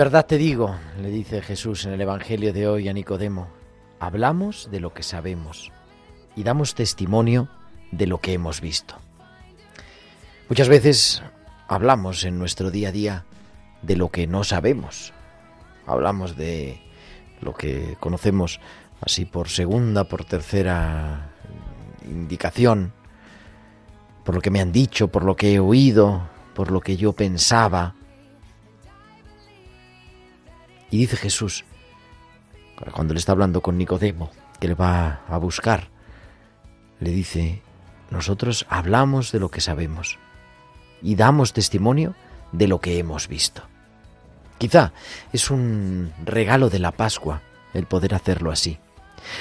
Verdad te digo, le dice Jesús en el Evangelio de hoy a Nicodemo, hablamos de lo que sabemos y damos testimonio de lo que hemos visto. Muchas veces hablamos en nuestro día a día de lo que no sabemos. Hablamos de lo que conocemos así por segunda, por tercera indicación, por lo que me han dicho, por lo que he oído, por lo que yo pensaba. Y dice Jesús, cuando le está hablando con Nicodemo, que le va a buscar, le dice, nosotros hablamos de lo que sabemos y damos testimonio de lo que hemos visto. Quizá es un regalo de la Pascua el poder hacerlo así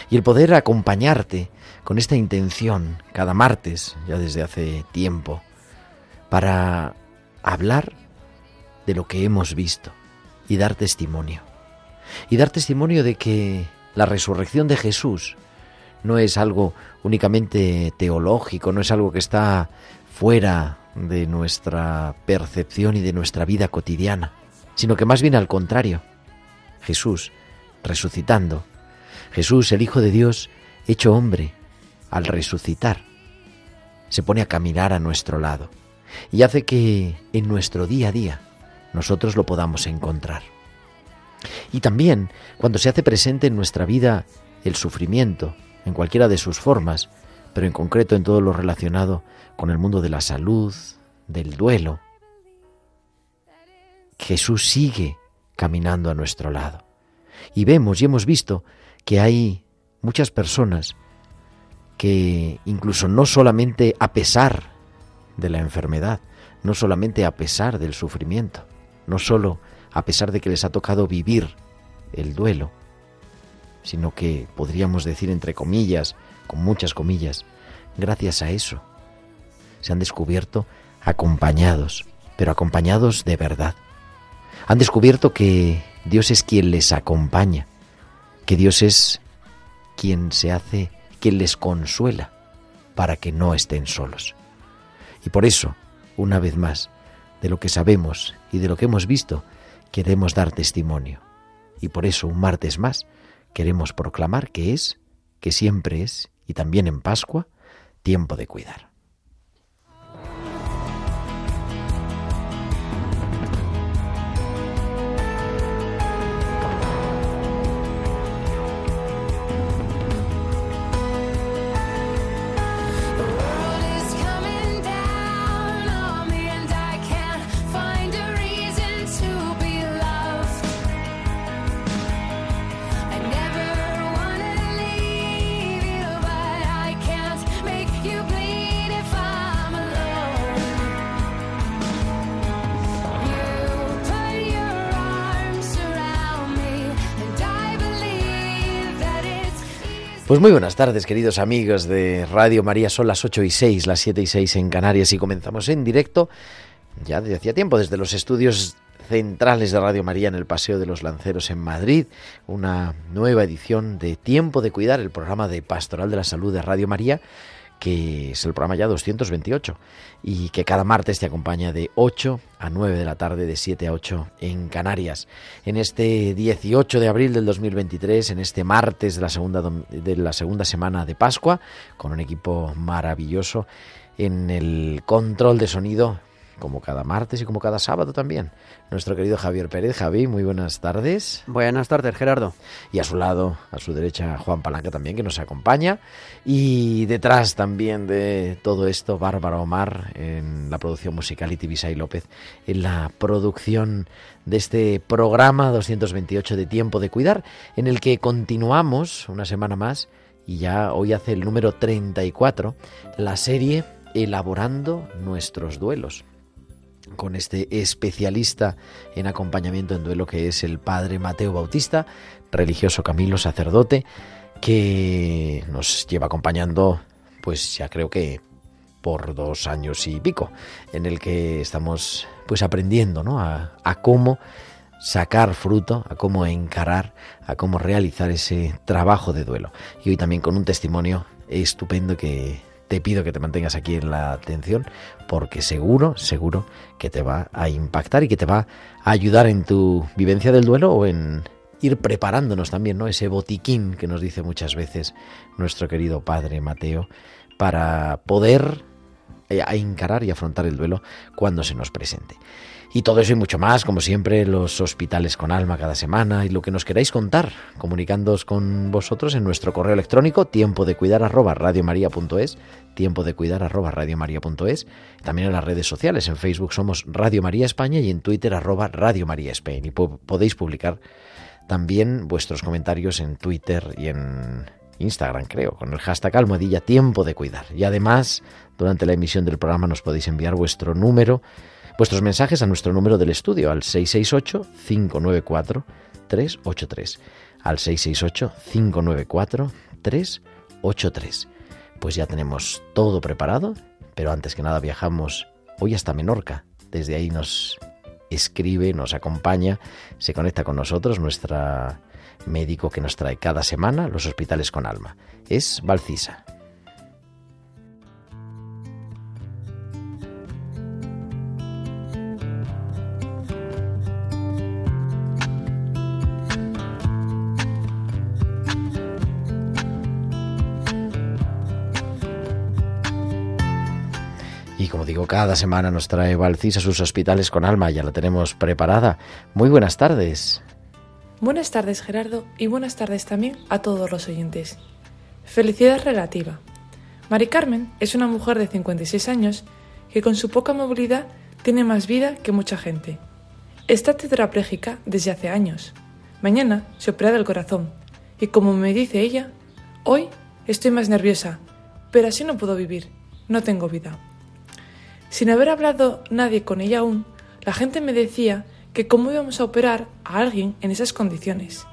y el poder acompañarte con esta intención cada martes, ya desde hace tiempo, para hablar de lo que hemos visto y dar testimonio. Y dar testimonio de que la resurrección de Jesús no es algo únicamente teológico, no es algo que está fuera de nuestra percepción y de nuestra vida cotidiana, sino que más bien al contrario. Jesús resucitando, Jesús el Hijo de Dios hecho hombre, al resucitar, se pone a caminar a nuestro lado y hace que en nuestro día a día nosotros lo podamos encontrar. Y también cuando se hace presente en nuestra vida el sufrimiento, en cualquiera de sus formas, pero en concreto en todo lo relacionado con el mundo de la salud, del duelo, Jesús sigue caminando a nuestro lado. Y vemos y hemos visto que hay muchas personas que incluso no solamente a pesar de la enfermedad, no solamente a pesar del sufrimiento, no solo a pesar de que les ha tocado vivir el duelo, sino que podríamos decir entre comillas, con muchas comillas, gracias a eso, se han descubierto acompañados, pero acompañados de verdad. Han descubierto que Dios es quien les acompaña, que Dios es quien se hace, quien les consuela para que no estén solos. Y por eso, una vez más, de lo que sabemos y de lo que hemos visto, queremos dar testimonio. Y por eso, un martes más, queremos proclamar que es, que siempre es, y también en Pascua, tiempo de cuidar. Pues muy buenas tardes, queridos amigos de Radio María. Son las 8 y 6, las 7 y 6 en Canarias y comenzamos en directo ya desde hacía tiempo, desde los estudios centrales de Radio María en el Paseo de los Lanceros en Madrid, una nueva edición de Tiempo de Cuidar, el programa de Pastoral de la Salud de Radio María, que es el programa ya 228 y que cada martes te acompaña de 8 a 9 de la tarde, de 7 a 8 en Canarias. En este 18 de abril del 2023, en este martes de la segunda, de la segunda semana de Pascua, con un equipo maravilloso en el control de sonido, como cada martes y como cada sábado también. Nuestro querido Javier Pérez. Javi, muy buenas tardes. Buenas tardes, Gerardo. Y a su lado, a su derecha, Juan Palanca también, que nos acompaña. Y detrás también de todo esto, Bárbara Omar en la producción musical y Tibisay López en la producción de este programa 228 de Tiempo de Cuidar, en el que continuamos una semana más y ya hoy hace el número 34, la serie Elaborando nuestros duelos con este especialista en acompañamiento en duelo que es el padre Mateo Bautista, religioso Camilo, sacerdote, que nos lleva acompañando, pues ya creo que por dos años y pico, en el que estamos pues aprendiendo ¿no? a, a cómo sacar fruto, a cómo encarar, a cómo realizar ese trabajo de duelo. Y hoy también con un testimonio estupendo que te pido que te mantengas aquí en la atención porque seguro, seguro que te va a impactar y que te va a ayudar en tu vivencia del duelo o en ir preparándonos también, ¿no? Ese botiquín que nos dice muchas veces nuestro querido padre Mateo para poder eh, encarar y afrontar el duelo cuando se nos presente. Y todo eso y mucho más, como siempre, los hospitales con alma cada semana y lo que nos queráis contar, comunicándoos con vosotros en nuestro correo electrónico tiempo de cuidar arroba radiomaria.es, tiempo de cuidar arroba radiomaria.es, también en las redes sociales, en Facebook somos Radio María España y en Twitter arroba Radio María España. Y podéis publicar también vuestros comentarios en Twitter y en Instagram, creo, con el hashtag almohadilla tiempo de cuidar. Y además, durante la emisión del programa nos podéis enviar vuestro número vuestros mensajes a nuestro número del estudio al 668-594-383. Al 668-594-383. Pues ya tenemos todo preparado, pero antes que nada viajamos hoy hasta Menorca. Desde ahí nos escribe, nos acompaña, se conecta con nosotros nuestra médico que nos trae cada semana los hospitales con alma. Es Valcisa. Cada semana nos trae Valcis a sus hospitales con alma. Ya la tenemos preparada. Muy buenas tardes. Buenas tardes, Gerardo, y buenas tardes también a todos los oyentes. Felicidad relativa. Mari Carmen es una mujer de 56 años que con su poca movilidad tiene más vida que mucha gente. Está tetrapléjica desde hace años. Mañana se opera del corazón y como me dice ella, hoy estoy más nerviosa, pero así no puedo vivir, no tengo vida. Sin haber hablado nadie con ella aún, la gente me decía que cómo íbamos a operar a alguien en esas condiciones,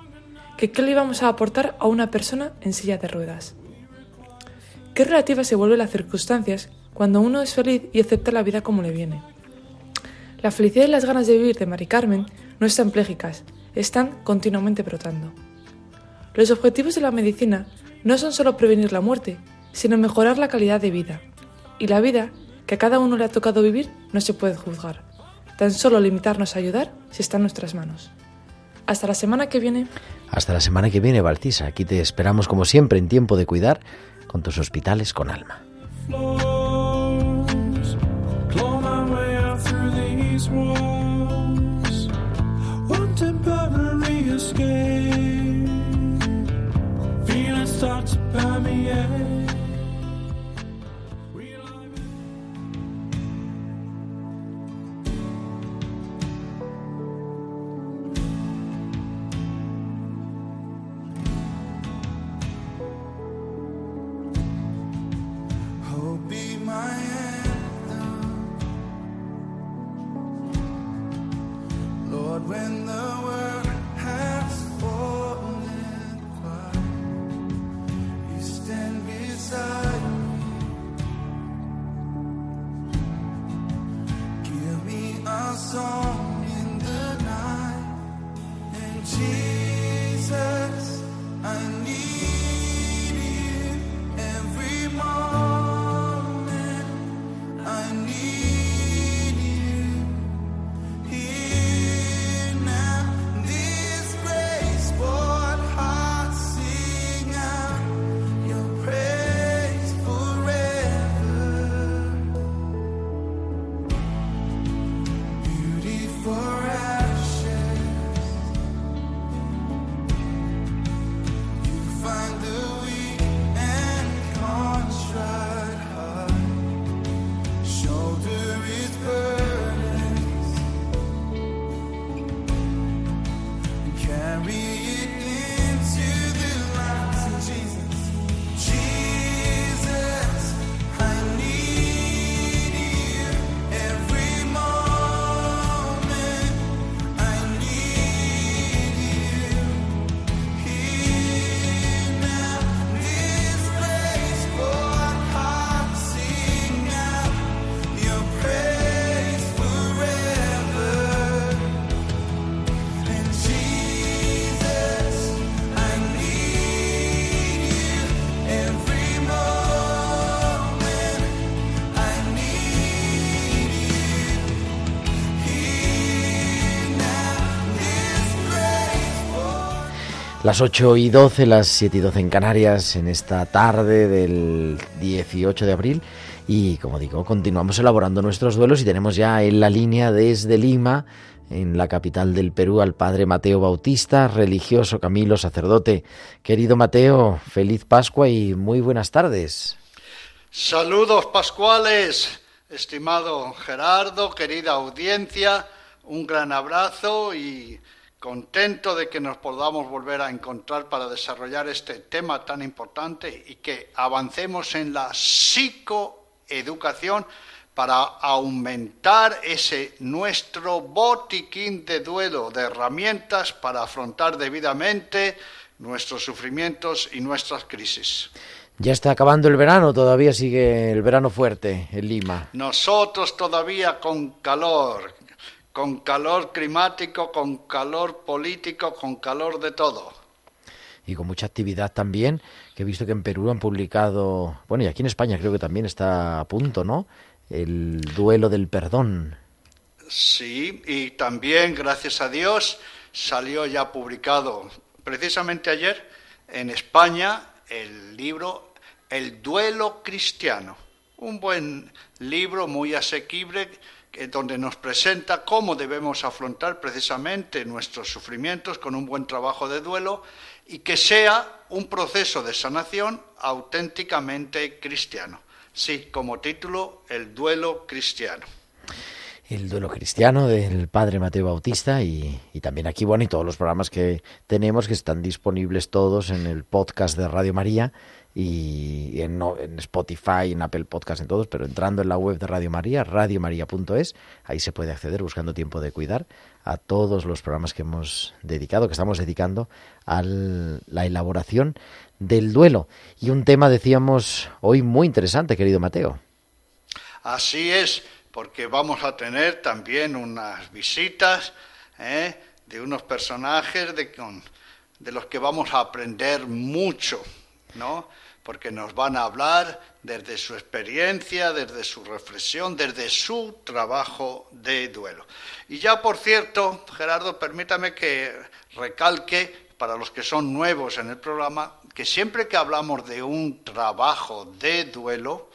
que qué le íbamos a aportar a una persona en silla de ruedas. Qué relativa se vuelven las circunstancias cuando uno es feliz y acepta la vida como le viene. La felicidad y las ganas de vivir de Mari Carmen no están plégicas, están continuamente brotando. Los objetivos de la medicina no son solo prevenir la muerte, sino mejorar la calidad de vida. Y la vida que a cada uno le ha tocado vivir no se puede juzgar. Tan solo limitarnos a ayudar si está en nuestras manos. Hasta la semana que viene. Hasta la semana que viene, Baltisa. Aquí te esperamos como siempre en tiempo de cuidar con tus hospitales con alma. Las 8 y 12, las 7 y 12 en Canarias, en esta tarde del 18 de abril. Y como digo, continuamos elaborando nuestros duelos y tenemos ya en la línea desde Lima, en la capital del Perú, al padre Mateo Bautista, religioso Camilo, sacerdote. Querido Mateo, feliz Pascua y muy buenas tardes. Saludos pascuales, estimado Gerardo, querida audiencia, un gran abrazo y contento de que nos podamos volver a encontrar para desarrollar este tema tan importante y que avancemos en la psicoeducación para aumentar ese nuestro botiquín de duelo, de herramientas para afrontar debidamente nuestros sufrimientos y nuestras crisis. Ya está acabando el verano, todavía sigue el verano fuerte en Lima. Nosotros todavía con calor, con calor climático, con calor político, con calor de todo. Y con mucha actividad también, que he visto que en Perú han publicado, bueno, y aquí en España creo que también está a punto, ¿no? El duelo del perdón. Sí, y también, gracias a Dios, salió ya publicado precisamente ayer en España el libro El duelo cristiano. Un buen libro muy asequible donde nos presenta cómo debemos afrontar precisamente nuestros sufrimientos con un buen trabajo de duelo y que sea un proceso de sanación auténticamente cristiano. Sí, como título, el duelo cristiano. El duelo cristiano del Padre Mateo Bautista y, y, también aquí, bueno, y todos los programas que tenemos que están disponibles todos en el podcast de Radio María y en, en, Spotify, en Apple Podcast, en todos, pero entrando en la web de Radio María, radiomaria.es, ahí se puede acceder buscando tiempo de cuidar a todos los programas que hemos dedicado, que estamos dedicando a la elaboración del duelo. Y un tema, decíamos, hoy muy interesante, querido Mateo. Así es, porque vamos a tener también unas visitas ¿eh? de unos personajes de, con, de los que vamos a aprender mucho, ¿no? Porque nos van a hablar desde su experiencia, desde su reflexión, desde su trabajo de duelo. Y ya, por cierto, Gerardo, permítame que recalque para los que son nuevos en el programa, que siempre que hablamos de un trabajo de duelo,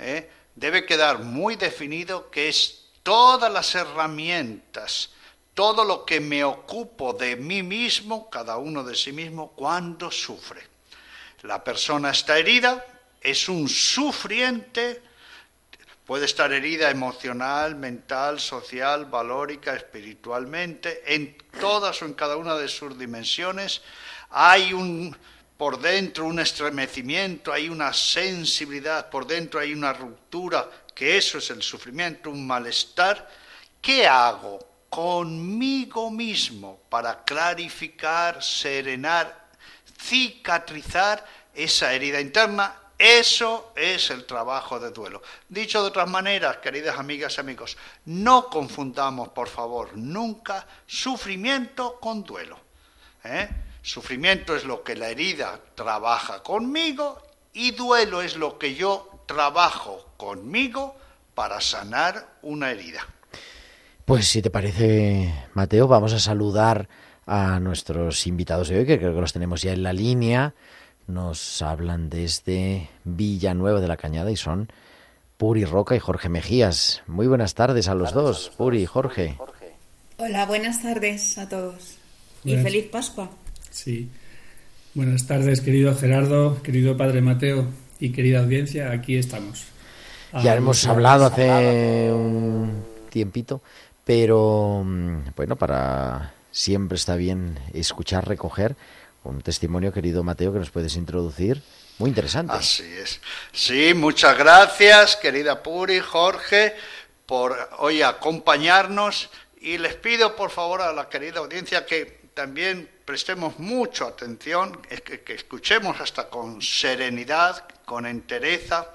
¿eh? debe quedar muy definido que es todas las herramientas, todo lo que me ocupo de mí mismo, cada uno de sí mismo, cuando sufre. La persona está herida, es un sufriente, puede estar herida emocional, mental, social, valórica, espiritualmente, en todas o en cada una de sus dimensiones. Hay un por dentro un estremecimiento, hay una sensibilidad, por dentro hay una ruptura, que eso es el sufrimiento, un malestar. ¿Qué hago conmigo mismo para clarificar, serenar, cicatrizar esa herida interna. Eso es el trabajo de duelo. Dicho de otras maneras, queridas amigas y amigos, no confundamos, por favor, nunca sufrimiento con duelo. ¿eh? Sufrimiento es lo que la herida trabaja conmigo y duelo es lo que yo trabajo conmigo para sanar una herida. Pues si te parece, Mateo, vamos a saludar a nuestros invitados de hoy, que creo que los tenemos ya en la línea. Nos hablan desde Villanueva de la Cañada y son Puri Roca y Jorge Mejías. Muy buenas tardes a los dos, Puri y Jorge. Hola, buenas tardes a todos. Y feliz Pascua. Sí. Buenas tardes, querido Gerardo, querido Padre Mateo y querida audiencia. Aquí estamos. Ya hemos hablado hace un tiempito, pero mm, bueno, para siempre está bien escuchar, recoger un testimonio, querido Mateo, que nos puedes introducir. Muy interesante. Así es. Sí, muchas gracias, querida Puri, Jorge, por hoy acompañarnos. Y les pido, por favor, a la querida audiencia que también prestemos mucha atención, que, que escuchemos hasta con serenidad, con entereza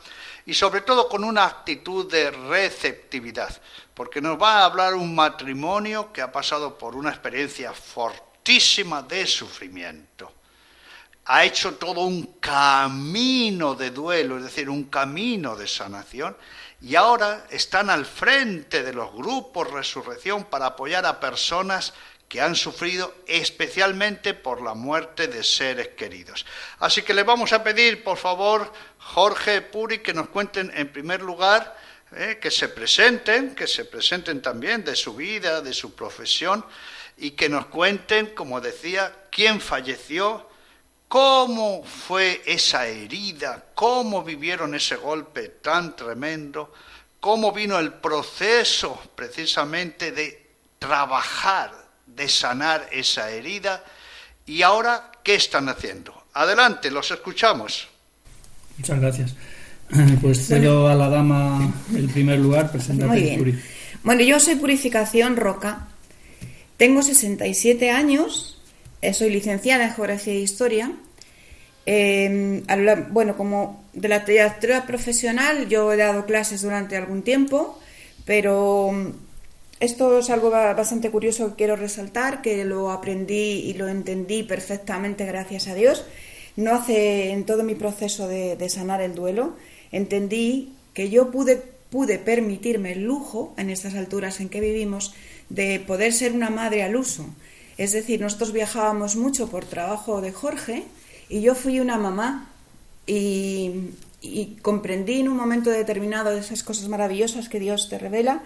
y sobre todo con una actitud de receptividad, porque nos va a hablar un matrimonio que ha pasado por una experiencia fortísima de sufrimiento. Ha hecho todo un camino de duelo, es decir, un camino de sanación, y ahora están al frente de los grupos Resurrección para apoyar a personas que han sufrido especialmente por la muerte de seres queridos. Así que le vamos a pedir, por favor, Jorge Puri, que nos cuenten en primer lugar, eh, que se presenten, que se presenten también de su vida, de su profesión, y que nos cuenten, como decía, quién falleció, cómo fue esa herida, cómo vivieron ese golpe tan tremendo, cómo vino el proceso precisamente de trabajar, de sanar esa herida y ahora, ¿qué están haciendo? Adelante, los escuchamos. Muchas gracias. Pues cedo a la dama el primer lugar, preséntate, Puri. Bueno, yo soy Purificación Roca, tengo 67 años, eh, soy licenciada en Geografía e Historia. Eh, bueno, como de la trayectoria profesional, yo he dado clases durante algún tiempo, pero esto es algo bastante curioso que quiero resaltar, que lo aprendí y lo entendí perfectamente gracias a Dios. No hace en todo mi proceso de, sanar el duelo, entendí que yo pude, pude permitirme el lujo, en estas alturas en que vivimos, de poder ser una madre al uso. Es decir, nosotros viajábamos mucho por trabajo de Jorge y yo fui una mamá y, comprendí en un momento determinado de esas cosas maravillosas que Dios te revela,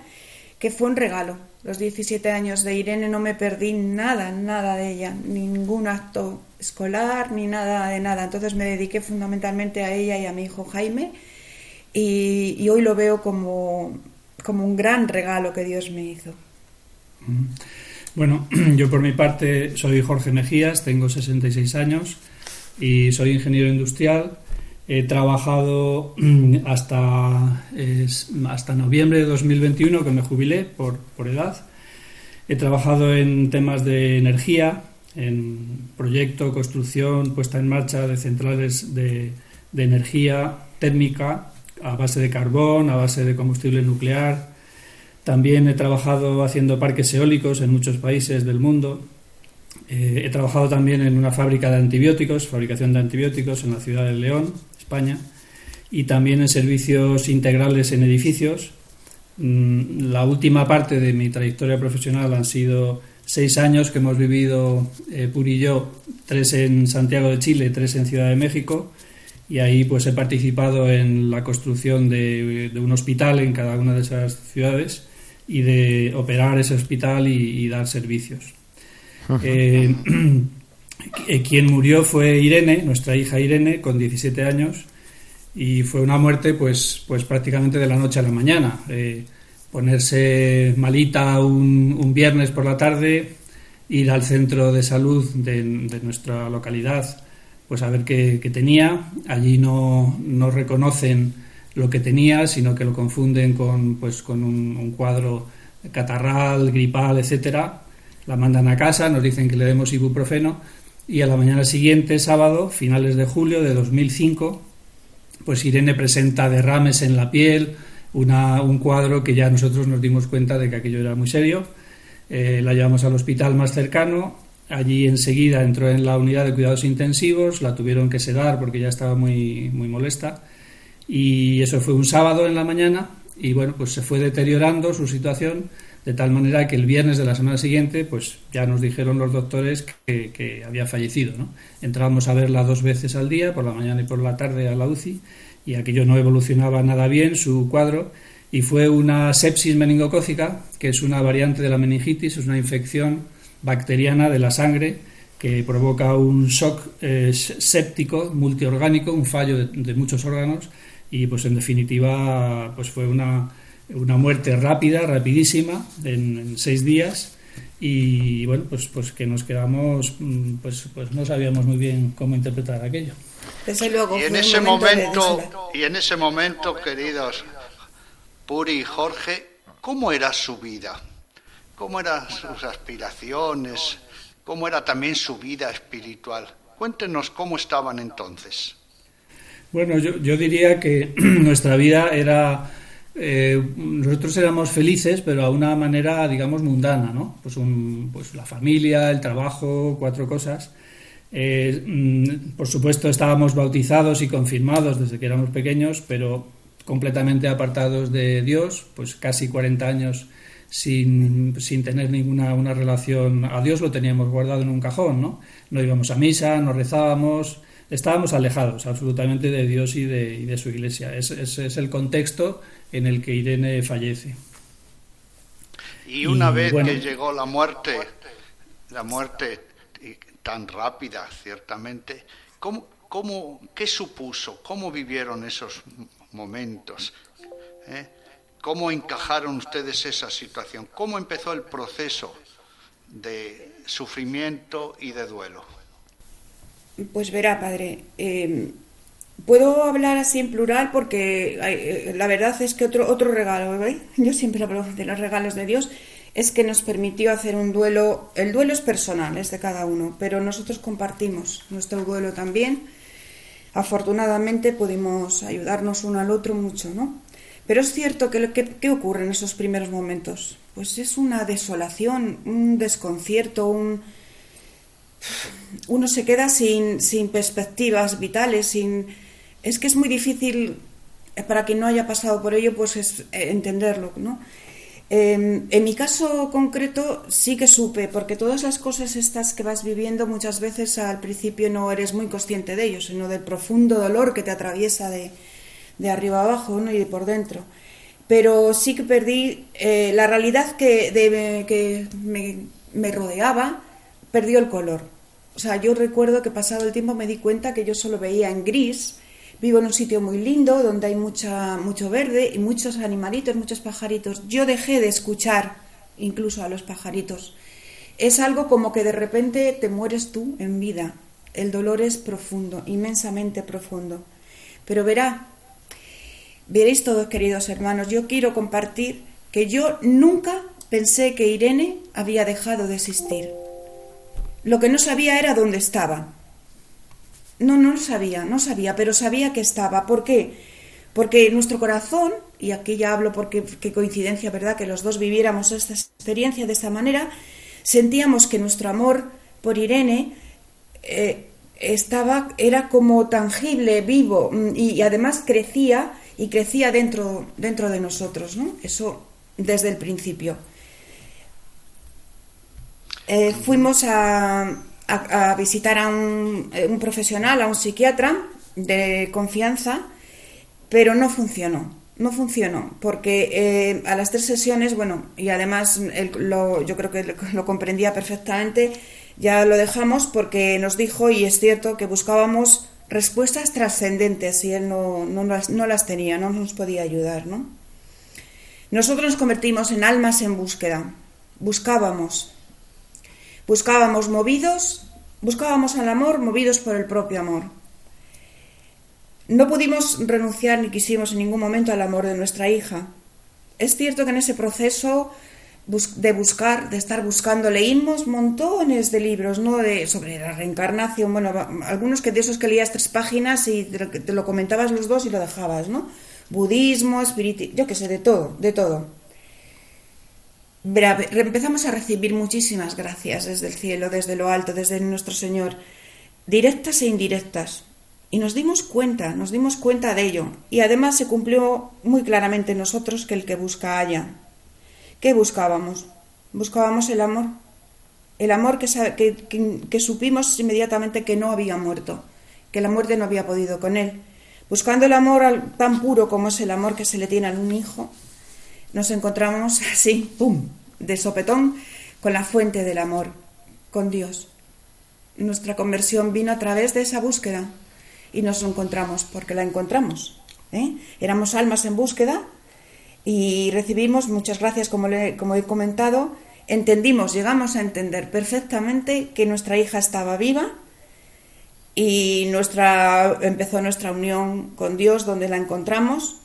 que fue un regalo. Los 17 años de Irene no me perdí nada, nada de ella, ningún acto escolar, ni nada de nada. Entonces me dediqué fundamentalmente a ella y a mi hijo Jaime y, hoy lo veo como, como un gran regalo que Dios me hizo. Bueno, yo por mi parte soy Jorge Mejías, tengo 66 años y soy ingeniero industrial. He trabajado hasta, hasta noviembre de 2021 que me jubilé por, por edad. He trabajado en temas de energía, en proyecto, construcción, puesta en marcha de centrales de, de energía térmica a base de carbón, a base de combustible nuclear. También he trabajado haciendo parques eólicos en muchos países del mundo. Eh, he trabajado también en una fábrica de antibióticos, fabricación de antibióticos en la ciudad de León, España, y también en servicios integrales en edificios. Mm, la última parte de mi trayectoria profesional han sido seis años que hemos vivido eh, Puri y yo, tres en Santiago de Chile, tres en Ciudad de México, y ahí pues he participado en la construcción de, un hospital en cada una de esas ciudades y de operar ese hospital y, dar servicios. Eh, quien murió fue Irene, nuestra hija Irene, con 17 años, y fue una muerte pues, pues prácticamente de la noche a la mañana. Eh, ponerse malita un, viernes por la tarde, ir al centro de salud de, nuestra localidad, pues a ver qué, tenía. Allí no, no, reconocen lo que tenía, sino que lo confunden con, pues, con un, cuadro catarral, gripal, etcétera. La mandan a casa, nos dicen que le demos ibuprofeno y a la mañana siguiente, sábado, finales de julio de 2005, pues Irene presenta derrames en la piel, un cuadro que ya nosotros nos dimos cuenta de que aquello era muy serio. Eh, la llevamos al hospital más cercano, allí enseguida entró en la unidad de cuidados intensivos, la tuvieron que sedar porque ya estaba muy, muy molesta. Y eso fue un sábado en la mañana y bueno, pues se fue deteriorando su situación de tal manera que el viernes de la semana siguiente pues ya nos dijeron los doctores que, había fallecido. ¿no? Entrábamos a verla dos veces al día, por la mañana y por la tarde a la UCI y aquello no evolucionaba nada bien, su cuadro, y fue una sepsis meningocócica, que es una variante de la meningitis, es una infección bacteriana de la sangre que provoca un shock eh, séptico multiorgánico, un fallo de, muchos órganos y pues en definitiva pues fue una, una muerte rápida, rapidísima, en, seis días y bueno pues pues que nos quedamos mm, pues pues no sabíamos muy bien cómo interpretar aquello y en ese momento, y en ese momento, queridos Puri y Jorge, ¿cómo era su vida? ¿Cómo eran sus aspiraciones? ¿Cómo era también su vida espiritual? Cuéntenos cómo estaban entonces. Bueno, yo, yo diría que nuestra vida era eh, nosotros éramos felices, pero a una manera, digamos, mundana, ¿no? Pues, un, pues la familia, el trabajo, cuatro cosas. Eh, mm, por supuesto, estábamos bautizados y confirmados desde que éramos pequeños, pero completamente apartados de Dios, pues casi 40 años sin, sin tener ninguna una relación a Dios, lo teníamos guardado en un cajón, ¿no? No íbamos a misa, no rezábamos, estábamos alejados absolutamente de Dios y de, y de su iglesia. Ese, es el contexto en el que Irene fallece. Y una vez que llegó la muerte, la muerte tan rápida, ciertamente, ¿cómo, cómo, ¿qué supuso? ¿Cómo vivieron esos momentos? ¿Eh? ¿Cómo encajaron ustedes esa situación? ¿Cómo empezó el proceso de sufrimiento y de duelo? Pues verá, padre, em, puedo hablar así en plural porque eh, la verdad es que otro, otro regalo, ¿eh? yo siempre hablo de los regalos de Dios, es que nos permitió hacer un duelo, el duelo es personal, es de cada uno, pero nosotros compartimos nuestro duelo también. Afortunadamente pudimos ayudarnos uno al otro mucho, ¿no? Pero es cierto que ¿qué ocurre en esos primeros momentos? Pues es una desolación, un desconcierto, un... Uno se queda sin, sin perspectivas vitales, sin... Es que es muy difícil, eh, para quien no haya pasado por ello, pues es eh, entenderlo, ¿no? Em, en mi caso concreto sí que supe, porque todas las cosas estas que vas viviendo muchas veces al principio no eres muy consciente de ello, sino del profundo dolor que te atraviesa de, de arriba abajo y por dentro. Pero sí que perdí eh, la realidad que, que me, rodeaba, perdió el color. O sea, yo recuerdo que pasado el tiempo me di cuenta que yo solo veía en gris. Vivo en un sitio muy lindo donde hay mucha, mucho verde y muchos animalitos, muchos pajaritos. Yo dejé de escuchar incluso a los pajaritos. Es algo como que de repente te mueres tú en vida. El dolor es profundo, inmensamente profundo. Pero verá, Veréis todos, queridos hermanos, yo quiero compartir que yo nunca pensé que Irene había dejado de existir. Lo que no sabía era dónde estaba. No, no lo sabía, no sabía, pero sabía que estaba. ¿Por qué? Porque nuestro corazón, y aquí ya hablo porque qué coincidencia, ¿verdad?, que los dos viviéramos esta experiencia de esta manera, sentíamos que nuestro amor por Irene eh, estaba, era como tangible, vivo, mm, y además crecía y crecía dentro, dentro de nosotros, ¿no? Eso desde el principio. Eh, fuimos a, visitar a un, un, profesional, a un psiquiatra de confianza, pero no funcionó. No funcionó, porque eh, a las tres sesiones, bueno, y además yo creo que lo comprendía perfectamente, ya lo dejamos porque nos dijo, y es cierto, que buscábamos respuestas trascendentes y él no, no, las, tenía, no nos podía ayudar. ¿no? Nosotros nos convertimos en almas en búsqueda, buscábamos, buscábamos movidos, buscábamos al amor movidos por el propio amor. No pudimos renunciar ni quisimos en ningún momento al amor de nuestra hija. Es cierto que en ese proceso de buscar, de estar buscando. Leímos montones de libros, ¿no? De, sobre la reencarnación, bueno, algunos que de esos que leías tres páginas y te lo, comentabas los dos y lo dejabas, ¿no? Budismo, espiritismo, yo qué sé, de todo, de todo. Empezamos a recibir muchísimas gracias desde el cielo, desde lo alto, desde nuestro Señor, directas e indirectas. Y nos dimos cuenta, nos dimos cuenta de ello. Y además se cumplió muy claramente en nosotros que el que busca haya. ¿Qué buscábamos? Buscábamos el amor. El amor que, que, supimos inmediatamente que no había muerto, que la muerte no había podido con él. Buscando el amor tan puro como es el amor que se le tiene a un hijo, nos encontramos así, ¡pum!, de sopetón con la fuente del amor, con Dios. Nuestra conversión vino a través de esa búsqueda y nos encontramos porque la encontramos. ¿eh? Éramos almas en búsqueda y recibimos, muchas gracias como, como he comentado, entendimos, llegamos a entender perfectamente que nuestra hija estaba viva y nuestra, empezó nuestra unión con Dios donde la encontramos,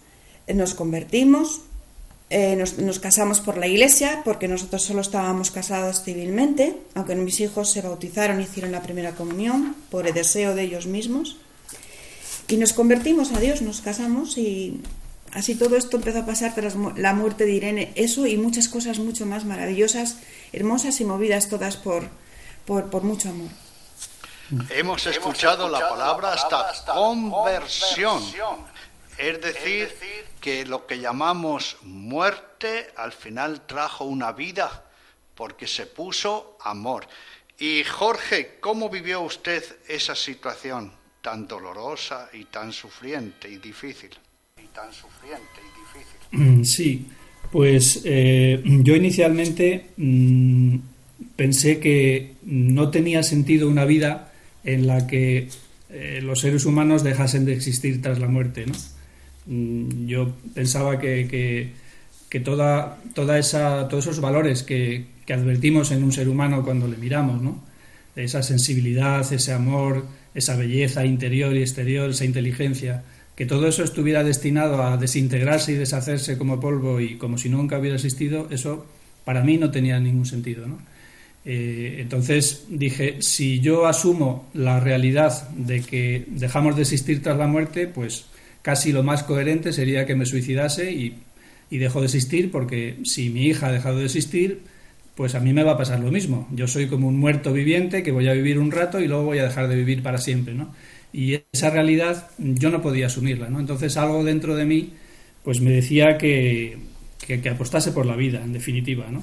nos convertimos, eh, nos, nos, casamos por la iglesia porque nosotros solo estábamos casados civilmente, aunque mis hijos se bautizaron y hicieron la primera comunión por el deseo de ellos mismos. Y nos convertimos a Dios, nos casamos y Así todo esto empezó a pasar tras la muerte de Irene, eso y muchas cosas mucho más maravillosas, hermosas y movidas todas por, por, mucho amor. Hemos escuchado la palabra hasta conversión, es decir, que lo que llamamos muerte al final trajo una vida, porque se puso amor. Y Jorge, ¿cómo vivió usted esa situación tan dolorosa y tan sufriente y difícil? Y tan sufriente y difícil. Mm, sí, pues eh, yo inicialmente mm, pensé que no tenía sentido una vida en la que eh, los seres humanos dejasen de existir tras la muerte, ¿no? Mm, yo pensaba que, que, toda, toda esa, todos esos valores que, que, advertimos en un ser humano cuando le miramos, ¿no? esa sensibilidad, ese amor, esa belleza interior y exterior, esa inteligencia, que todo eso estuviera destinado a desintegrarse y deshacerse como polvo y como si nunca hubiera existido, eso para mí no tenía ningún sentido. ¿no? Eh, entonces dije, si yo asumo la realidad de que dejamos de existir tras la muerte, pues casi lo más coherente sería que me suicidase y, y dejo de existir, porque si mi hija ha dejado de existir, pues a mí me va a pasar lo mismo. Yo soy como un muerto viviente que voy a vivir un rato y luego voy a dejar de vivir para siempre, ¿no? Y esa realidad yo no podía asumirla, ¿no? Entonces algo dentro de mí pues me decía que, que, apostase por la vida, en definitiva, ¿no?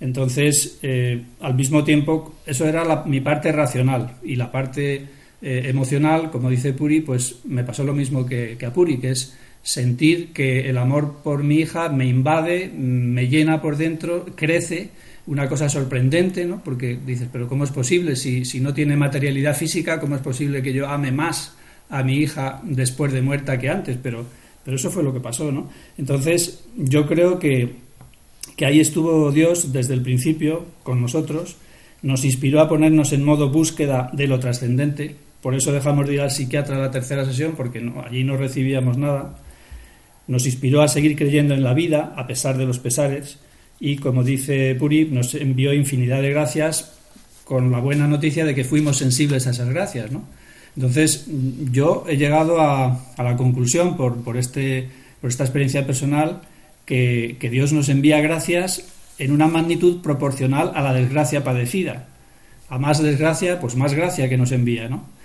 Entonces, eh, al mismo tiempo, eso era mi parte racional y la parte eh, emocional, como dice Puri, pues me pasó lo mismo que, a Puri, que es sentir que el amor por mi hija me invade, me llena por dentro, crece, una cosa sorprendente, ¿no? Porque dices, pero ¿cómo es posible? Si, si no tiene materialidad física, ¿cómo es posible que yo ame más a mi hija después de muerta que antes? Pero, pero eso fue lo que pasó, ¿no? Entonces, yo creo que, que ahí estuvo Dios desde el principio con nosotros, nos inspiró a ponernos en modo búsqueda de lo trascendente, por eso dejamos de ir al psiquiatra a la tercera sesión, porque no, allí no recibíamos nada. Nos inspiró a seguir creyendo en la vida, a pesar de los pesares, y como dice Puri, nos envió infinidad de gracias con la buena noticia de que fuimos sensibles a esas gracias. ¿no? Entonces, yo he llegado a, la conclusión, este, por esta experiencia personal, que, que Dios nos envía gracias en una magnitud proporcional a la desgracia padecida. A más desgracia, pues más gracia que nos envía, ¿no?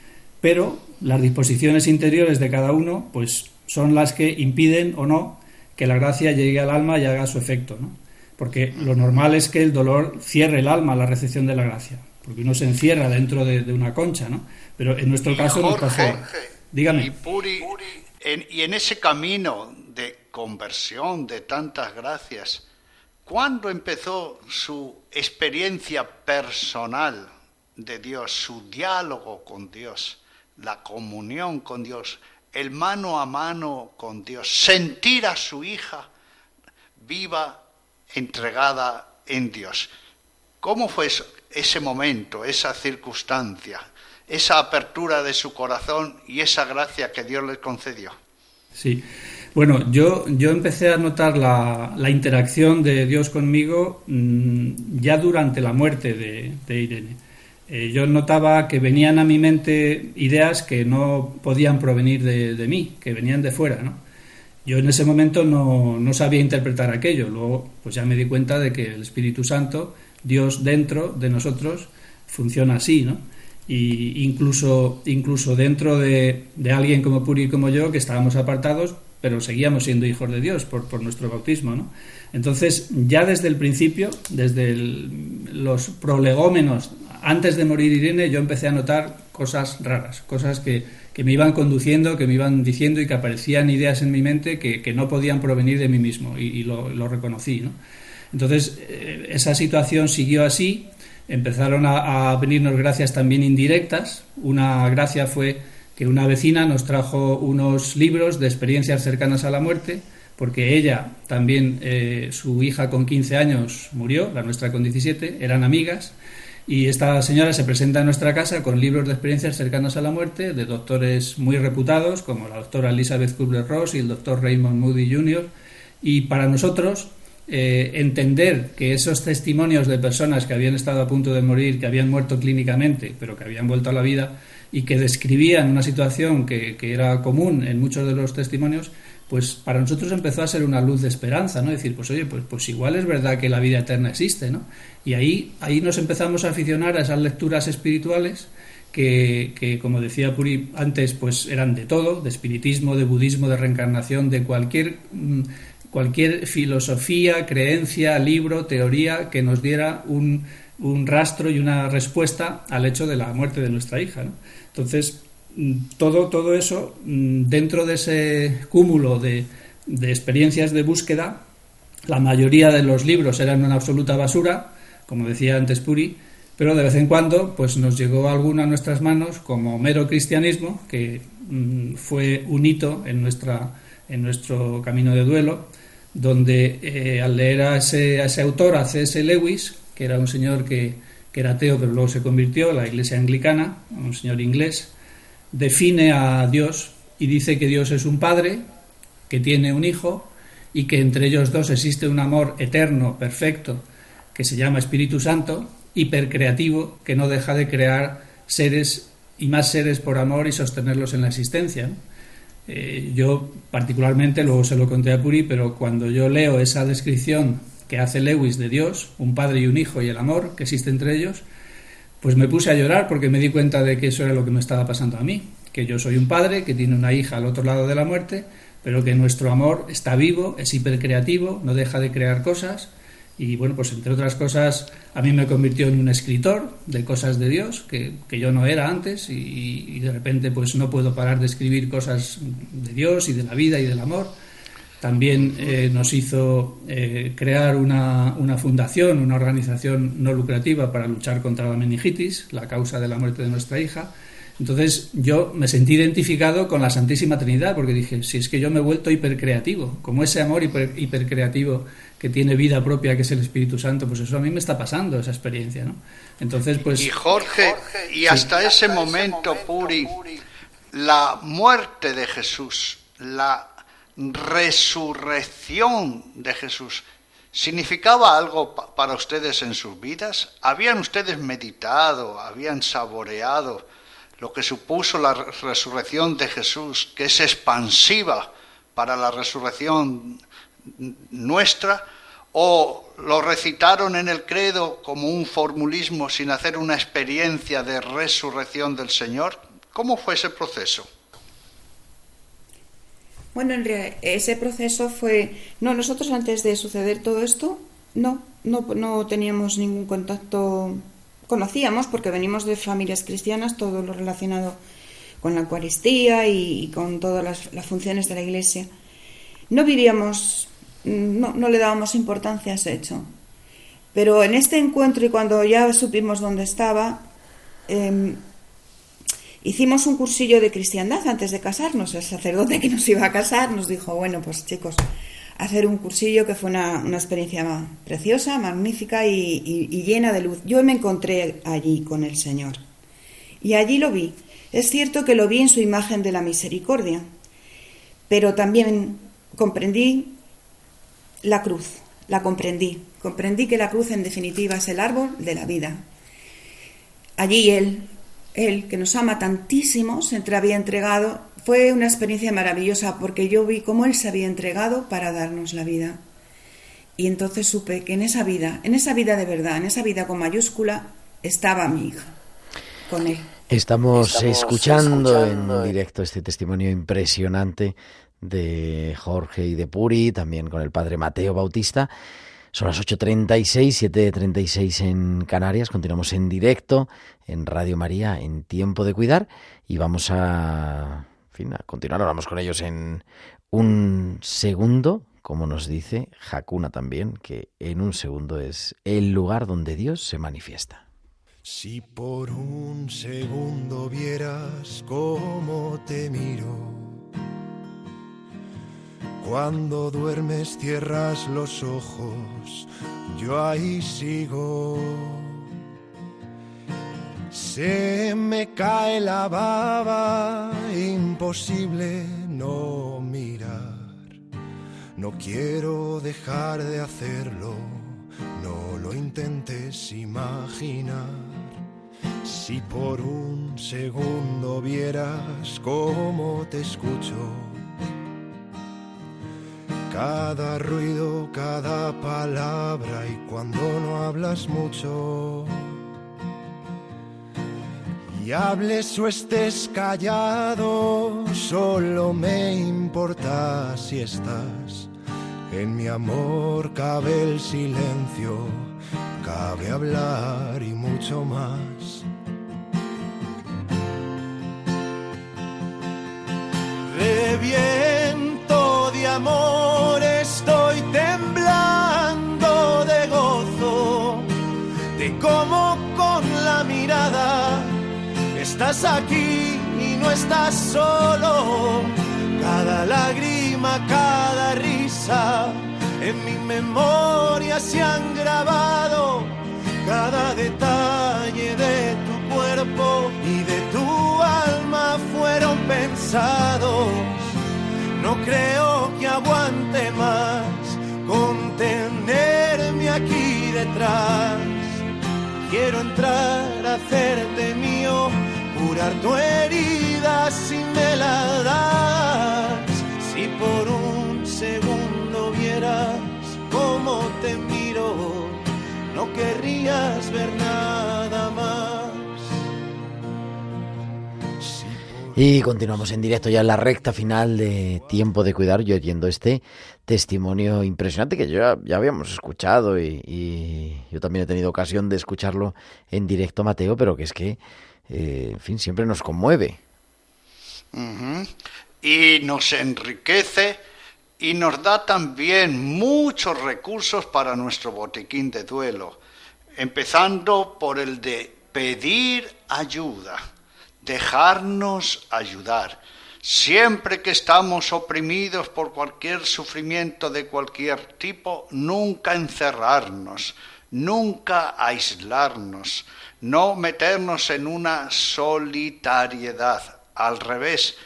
Pero las disposiciones interiores de cada uno pues son las que impiden o no que la gracia llegue al alma y haga su efecto, ¿no? Porque lo normal es que el dolor cierre el alma a la recepción de la gracia, porque uno se encierra dentro de, una concha, ¿no? Pero en nuestro caso nos pasó. Dígame. Y, Puri, en, y en ese camino de conversión de tantas gracias, ¿cuándo empezó su experiencia personal de Dios, su diálogo con Dios? La comunión con Dios, el mano a mano con Dios, sentir a su hija viva, entregada en Dios. ¿Cómo fue ese momento, esa circunstancia, esa apertura de su corazón y esa gracia que Dios le concedió? Sí, bueno, yo, yo empecé a notar la, la interacción de Dios conmigo mm, ya durante la muerte de Irene. Eh, yo notaba que venían a mi mente ideas que no podían provenir de, mí, que venían de fuera, ¿no? Yo en ese momento no, no, sabía interpretar aquello, luego pues ya me di cuenta de que el Espíritu Santo, Dios dentro de nosotros, funciona así, ¿no? Y incluso, incluso dentro de, de alguien como Puri y como yo, que estábamos apartados, pero seguíamos siendo hijos de Dios por, por nuestro bautismo, ¿no? Entonces, ya desde el principio, desde los prolegómenos antes de morir Irene yo empecé a notar cosas raras, cosas que, me iban conduciendo, que me iban diciendo y que aparecían ideas en mi mente que, no podían provenir de mí mismo y, lo, reconocí. ¿no? Entonces, eh, esa situación siguió así, empezaron a, a, venirnos gracias también indirectas. Una gracia fue que una vecina nos trajo unos libros de experiencias cercanas a la muerte, porque ella también, eh, su hija con 15 años murió, la nuestra con 17, eran amigas y esta señora se presenta en nuestra casa con libros de experiencias cercanas a la muerte de doctores muy reputados, como la doctora Elizabeth Kubler-Ross y el doctor Raymond Moody Jr. Y para nosotros, eh, entender que esos testimonios de personas que habían estado a punto de morir, que habían muerto clínicamente, pero que habían vuelto a la vida y que describían una situación que, que era común en muchos de los testimonios, pues para nosotros empezó a ser una luz de esperanza, ¿no? Decir, pues oye, pues, pues igual es verdad que la vida eterna existe, ¿no? Y ahí, ahí nos empezamos a aficionar a esas lecturas espirituales que, que, como decía Puri antes, pues eran de todo, de espiritismo, de budismo, de reencarnación, de cualquier, mm, cualquier filosofía, creencia, libro, teoría que nos diera un, un rastro y una respuesta al hecho de la muerte de nuestra hija. ¿no? Entonces, todo, todo eso, mm, dentro de ese cúmulo de, de experiencias de búsqueda, la mayoría de los libros eran una absoluta basura, como decía antes Puri, pero de vez en cuando pues nos llegó alguno a nuestras manos como mero cristianismo, que mm, fue un hito en, nuestra, en nuestro camino de duelo, donde eh, al leer a ese, a ese autor, a C.S. Lewis, que era un señor que, que era ateo pero luego se convirtió la iglesia anglicana, un señor inglés, define a Dios y dice que Dios es un padre, que tiene un hijo y que entre ellos dos existe un amor eterno, perfecto, que se llama Espíritu Santo, hipercreativo, que no deja de crear seres y más seres por amor y sostenerlos en la existencia. Eh, yo particularmente, luego se lo conté a Puri, pero cuando yo leo esa descripción que hace Lewis de Dios, un padre y un hijo y el amor que existe entre ellos, pues me puse a llorar porque me di cuenta de que eso era lo que me estaba pasando a mí, que yo soy un padre que tiene una hija al otro lado de la muerte, pero que nuestro amor está vivo, es hipercreativo, no deja de crear cosas y bueno, pues entre otras cosas a mí me convirtió en un escritor de cosas de Dios que, que yo no era antes y, y, de repente pues no puedo parar de escribir cosas de Dios y de la vida y del amor. También eh, nos hizo eh, crear una, una, fundación, una organización no lucrativa para luchar contra la meningitis, la causa de la muerte de nuestra hija. Entonces yo me sentí identificado con la Santísima Trinidad porque dije, si es que yo me he vuelto hipercreativo, como ese amor hiper, hipercreativo que tiene vida propia, que es el Espíritu Santo, pues eso a mí me está pasando, esa experiencia, ¿no? Entonces, pues... Y Jorge, y hasta sí. ese momento, Puri, la muerte de Jesús, la resurrección de Jesús, ¿significaba algo para ustedes en sus vidas? ¿Habían ustedes meditado, habían saboreado lo que supuso la resurrección de Jesús, que es expansiva para la resurrección nuestra? o lo recitaron en el credo como un formulismo sin hacer una experiencia de resurrección del Señor? ¿Cómo fue ese proceso? Bueno, en ese proceso fue... No, nosotros antes de suceder todo esto, no, no, no teníamos ningún contacto. Conocíamos, porque venimos de familias cristianas, todo lo relacionado con la Eucaristía y, con todas las, las funciones de la Iglesia. No vivíamos no, no, le dábamos importancia a ese hecho. Pero en este encuentro y cuando ya supimos dónde estaba, eh, hicimos un cursillo de cristiandad antes de casarnos. El sacerdote que nos iba a casar nos dijo, bueno, pues chicos, hacer un cursillo que fue una, una experiencia preciosa, magnífica y, y, y llena de luz. Yo me encontré allí con el Señor. Y allí lo vi. Es cierto que lo vi en su imagen de la misericordia, pero también comprendí la cruz, la comprendí. Comprendí que la cruz en definitiva es el árbol de la vida. Allí Él, Él que nos ama tantísimo, se había entregado. Fue una experiencia maravillosa porque yo vi cómo Él se había entregado para darnos la vida. Y entonces supe que en esa vida, en esa vida de verdad, en esa vida con mayúscula, estaba mi hija, con Él. Estamos, Estamos escuchando, escuchando en directo este testimonio impresionante de Jorge y de Puri, también con el padre Mateo Bautista. Son las 8.36, 7.36 en Canarias. Continuamos en directo en Radio María en Tiempo de Cuidar y vamos a, en fin, a continuar. Hablamos con ellos en un segundo, como nos dice Hakuna también, que en un segundo es el lugar donde Dios se manifiesta. Si por un segundo vieras cómo te miro cuando duermes cierras los ojos, yo ahí sigo. Se me cae la baba, imposible no mirar. No quiero dejar de hacerlo, no lo intentes imaginar. Si por un segundo vieras cómo te escucho cada ruido, cada palabra y cuando no hablas mucho. y hables o estés callado, solo me importa si estás. En mi amor cabe el silencio, cabe hablar y mucho más. De amor, estoy temblando de gozo, de cómo con la mirada estás aquí y no estás solo. Cada lágrima, cada risa, en mi memoria se han grabado. Cada detalle de tu cuerpo y de tu alma fueron pensados. No creo que aguante más contenerme aquí detrás. Quiero entrar a hacerte mío curar tu herida si me la das. Si por un segundo vieras cómo te miro, no querrías ver nada más. Y continuamos en directo ya en la recta final de Tiempo de Cuidar y oyendo este testimonio impresionante que yo ya, ya habíamos escuchado y, yo también he tenido ocasión de escucharlo en directo, Mateo, pero que es que eh, en fin, siempre nos conmueve. Y nos enriquece y nos da también muchos recursos para nuestro botiquín de duelo, empezando por el de pedir ayuda, dejarnos ayudar. Siempre que estamos oprimidos por cualquier sufrimiento de cualquier tipo, nunca encerrarnos, nunca aislarnos, no meternos en una solitariedad. Al revés,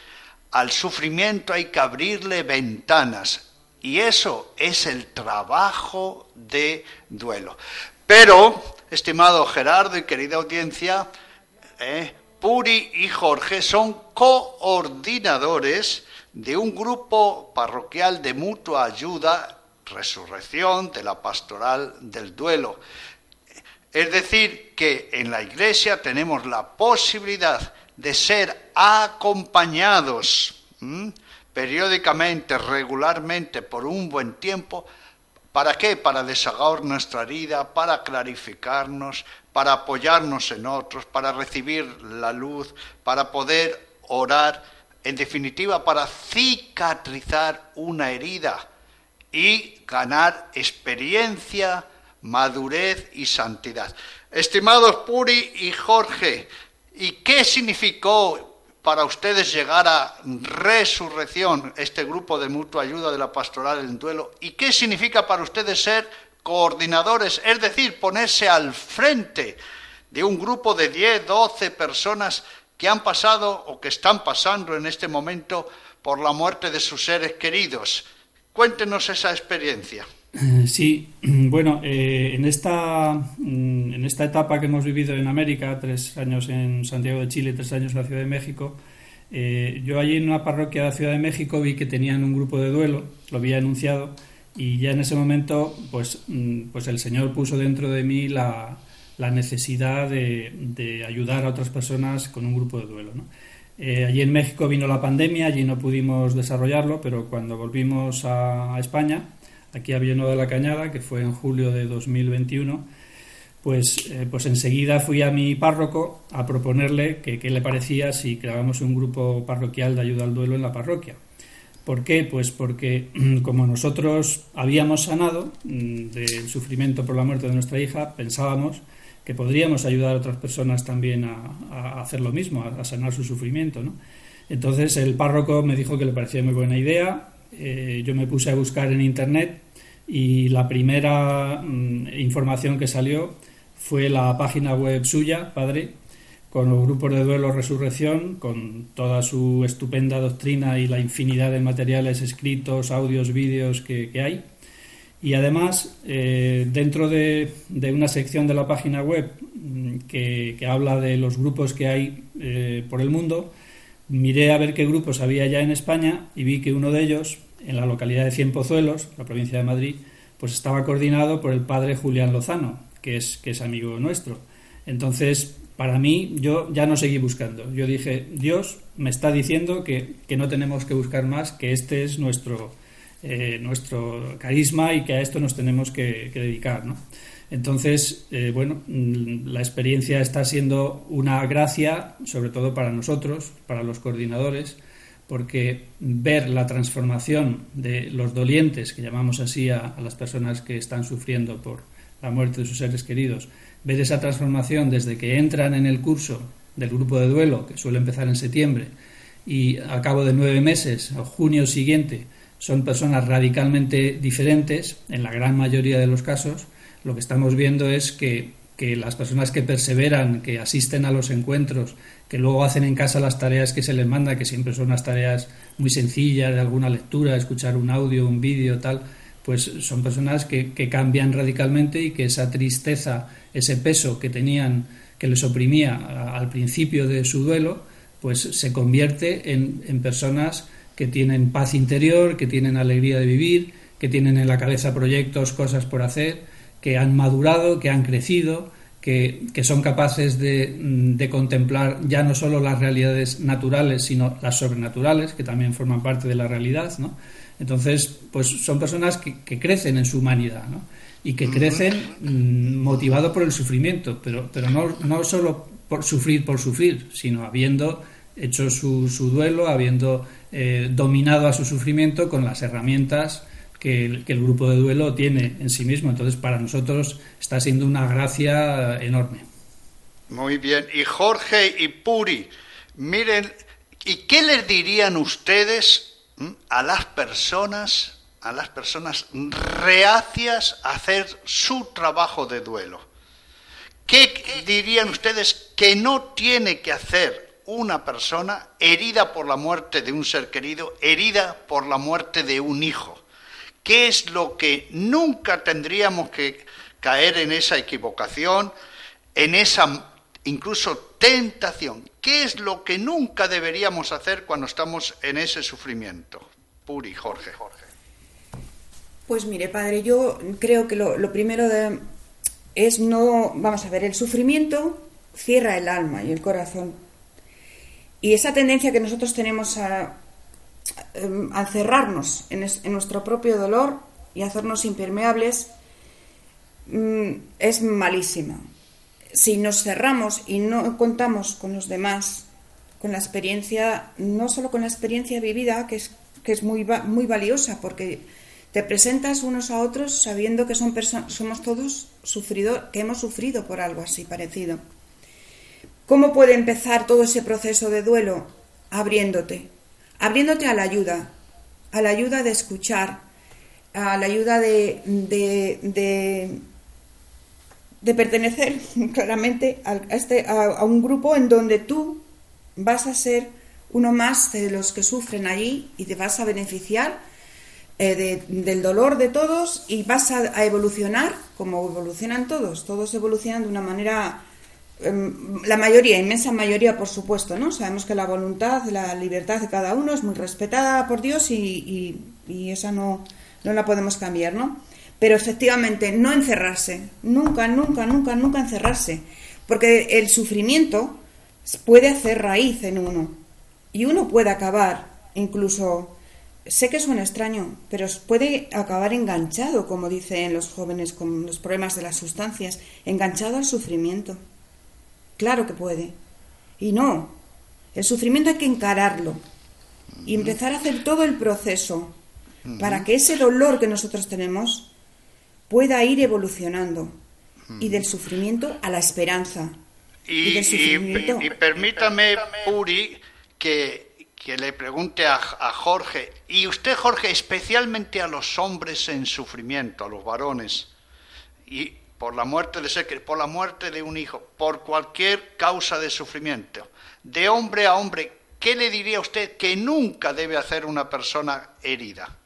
al sufrimiento hay que abrirle ventanas y eso es el trabajo de duelo. Pero, estimado Gerardo y querida audiencia, eh, Puri y Jorge son coordinadores de un grupo parroquial de mutua ayuda, resurrección de la pastoral del duelo. Es decir, que en la iglesia tenemos la posibilidad de ser acompañados periódicamente, regularmente, por un buen tiempo. ¿Para qué? Para desahogar nuestra herida, para clarificarnos, para apoyarnos en otros, para recibir la luz, para poder orar, en definitiva, para cicatrizar una herida y ganar experiencia, madurez y santidad. Estimados Puri y Jorge, ¿y qué significó para ustedes llegar a resurrección, este grupo de mutua ayuda de la pastoral en duelo? ¿Y qué significa para ustedes ser coordinadores, es decir, ponerse al frente de un grupo de 10, 12 personas que han pasado o que están pasando en este momento por la muerte de sus seres queridos? Cuéntenos esa experiencia. Sí, bueno, eh, en, esta, en esta etapa que hemos vivido en América, tres años en Santiago de Chile, tres años en la Ciudad de México, eh, yo allí en una parroquia de la Ciudad de México vi que tenían un grupo de duelo, lo había anunciado, y ya en ese momento, pues, pues el Señor puso dentro de mí la, necesidad de, ayudar a otras personas con un grupo de duelo. Eh, allí en México vino la pandemia, allí no pudimos desarrollarlo, pero cuando volvimos a, a España, aquí a Villanueva de la Cañada, que fue en julio de 2021, pues, eh, pues enseguida fui a mi párroco a proponerle que qué le parecía si creábamos un grupo parroquial de ayuda al duelo en la parroquia. ¿Por qué? Pues porque como nosotros habíamos sanado del sufrimiento por la muerte de nuestra hija, pensábamos que podríamos ayudar a otras personas también a, hacer lo mismo, a, sanar su sufrimiento. Entonces el párroco me dijo que le parecía muy buena idea, eh, yo me puse a buscar en internet y la primera mm, información que salió fue la página web suya, padre, con los grupos de duelo resurrección, con toda su estupenda doctrina y la infinidad de materiales escritos, audios, vídeos que, que hay. Y además, eh, dentro de, de, una sección de la página web que, que habla de los grupos que hay eh, por el mundo, miré a ver qué grupos había ya en España y vi que uno de ellos, en la localidad de Cienpozuelos, la provincia de Madrid, pues estaba coordinado por el padre Julián Lozano, que es, que es amigo nuestro. Entonces, para mí, yo ya no seguí buscando. Yo dije, Dios me está diciendo que, no tenemos que buscar más, que este es nuestro, eh, nuestro carisma y que a esto nos tenemos que, dedicar. Entonces, eh, bueno, mm, la experiencia está siendo una gracia, sobre todo para nosotros, para los coordinadores, porque ver la transformación de los dolientes, que llamamos así a las personas que están sufriendo por la muerte de sus seres queridos, ver esa transformación desde que entran en el curso del grupo de duelo, que suele empezar en septiembre, y al cabo de nueve meses, junio siguiente, son personas radicalmente diferentes, en la gran mayoría de los casos, lo que estamos viendo es que, que las personas que perseveran, que asisten a los encuentros, que luego hacen en casa las tareas que se les manda, que siempre son unas tareas muy sencillas, de alguna lectura, escuchar un audio, un vídeo, tal, pues son personas que, cambian radicalmente y que esa tristeza, ese peso que tenían, que les oprimía al principio de su duelo, pues se convierte en, personas que tienen paz interior, que tienen alegría de vivir, que tienen en la cabeza proyectos, cosas por hacer, que han madurado, que han crecido, que, son capaces de, de, contemplar ya no solo las realidades naturales, sino las sobrenaturales, que también forman parte de la realidad, ¿no? Entonces, pues son personas que, crecen en su humanidad, ¿no? Y que crecen mm, motivados por el sufrimiento, pero, pero no, no solo por sufrir por sufrir, sino habiendo hecho su, su duelo, habiendo eh, dominado a su sufrimiento con las herramientas que el, que el, grupo de duelo tiene en sí mismo. Entonces, para nosotros está siendo una gracia enorme. Muy bien. Y Jorge y Puri, miren, ¿y qué les dirían ustedes a las personas, a las personas reacias a hacer su trabajo de duelo. ¿Qué dirían ustedes que no tiene que hacer una persona herida por la muerte de un ser querido, herida por la muerte de un hijo? ¿Qué es lo que nunca tendríamos que caer en esa equivocación, en esa incluso tentación. ¿Qué es lo que nunca deberíamos hacer cuando estamos en ese sufrimiento? Puri, Jorge. Jorge. Pues mire, padre, yo creo que lo, primero es no, vamos a ver, el sufrimiento cierra el alma y el corazón. Y esa tendencia que nosotros tenemos a, em, cerrarnos en, nuestro propio dolor y hacernos impermeables mm, es malísima si nos cerramos y no contamos con los demás, con la experiencia, no solo con la experiencia vivida, que es, que es muy, muy valiosa, porque te presentas unos a otros sabiendo que son somos todos sufrido, que hemos sufrido por algo así parecido. ¿Cómo puede empezar todo ese proceso de duelo? Abriéndote, abriéndote a la ayuda, a la ayuda de escuchar, a la ayuda de, de de pertenecer claramente a, este, a, un grupo en donde tú vas a ser uno más de los que sufren allí y te vas a beneficiar eh, del dolor de todos y vas a, evolucionar como evolucionan todos. Todos evolucionan de una manera, em, la mayoría, inmensa mayoría, por supuesto, ¿no? Sabemos que la voluntad, la libertad de cada uno es muy respetada por Dios y, y esa no, no la podemos cambiar, ¿no? Pero efectivamente, no encerrarse, nunca, nunca, nunca, nunca encerrarse, porque el sufrimiento puede hacer raíz en uno y uno puede acabar, incluso, sé que suena extraño, pero puede acabar enganchado, como dicen los jóvenes con los problemas de las sustancias, enganchado al sufrimiento. Claro que puede. Y no, el sufrimiento hay que encararlo y empezar a hacer todo el proceso para que ese dolor que nosotros tenemos pueda ir evolucionando y del sufrimiento a la esperanza. Y, permítame, Puri, que, que le pregunte a, a, Jorge, y usted, Jorge, especialmente a los hombres en sufrimiento, a los varones, y por la muerte de ser, por la muerte de un hijo, por cualquier causa de sufrimiento, de hombre a hombre, ¿qué le diría usted que nunca debe hacer una persona herida?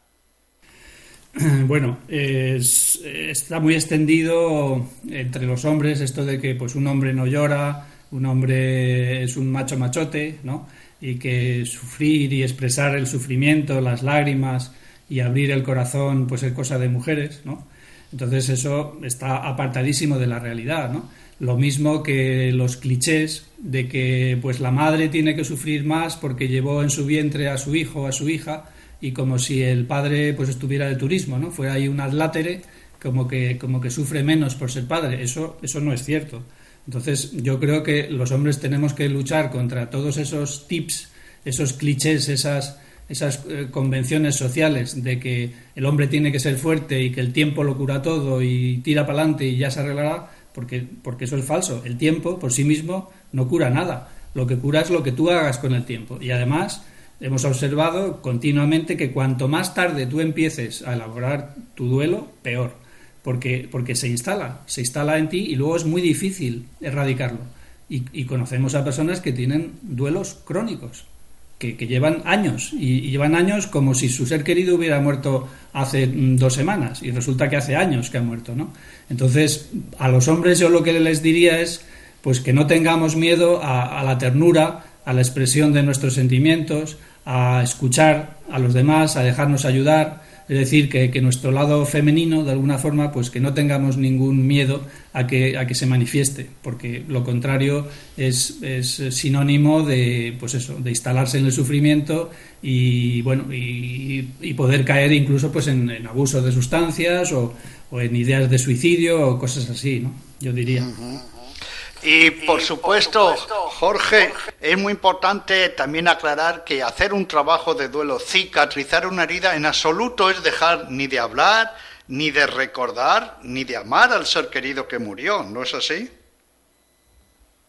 Bueno, está muy extendido entre los hombres esto de que pues un hombre no llora, un hombre es un macho machote, ¿no? Y que sufrir y expresar el sufrimiento, las lágrimas y abrir el corazón pues es cosa de mujeres, ¿no? Entonces eso está apartadísimo de la realidad, ¿no? Lo mismo que los clichés de que pues la madre tiene que sufrir más porque llevó en su vientre a su hijo a su hija y como si el padre pues estuviera de turismo, ¿no? Fuera ahí un adlátere como que como que sufre menos por ser padre. Eso eso no es cierto. Entonces, yo creo que los hombres tenemos que luchar contra todos esos tips, esos clichés, esas esas eh, convenciones sociales de que el hombre tiene que ser fuerte y que el tiempo lo cura todo y tira para adelante y ya se arreglará, porque, porque eso es falso. El tiempo por sí mismo no cura nada. Lo que cura es lo que tú hagas con el tiempo. Y además hemos observado continuamente que cuanto más tarde tú empieces a elaborar tu duelo, peor. Porque, porque se instala, se instala en ti y luego es muy difícil erradicarlo. Y, conocemos a personas que tienen duelos crónicos que, llevan años y, llevan años como si su ser querido hubiera muerto hace mm, dos semanas y resulta que hace años que ha muerto, ¿no? Entonces, a los hombres yo lo que les diría es pues que no tengamos miedo a la ternura, a la expresión de nuestros sentimientos, a escuchar a los demás, a dejarnos ayudar, es decir, que, nuestro lado femenino, de alguna forma, pues que no tengamos ningún miedo a que, a que se manifieste, porque lo contrario es, sinónimo de, pues eso, de instalarse en el sufrimiento y, bueno, y, poder caer incluso pues en, abuso de sustancias o, en ideas de suicidio o cosas así, ¿no? Yo diría. Y por supuesto, Jorge, es muy importante también aclarar que hacer un trabajo de duelo, cicatrizar una herida, en absoluto es dejar ni de hablar, ni de recordar, ni de amar al ser querido que murió, ¿no es así?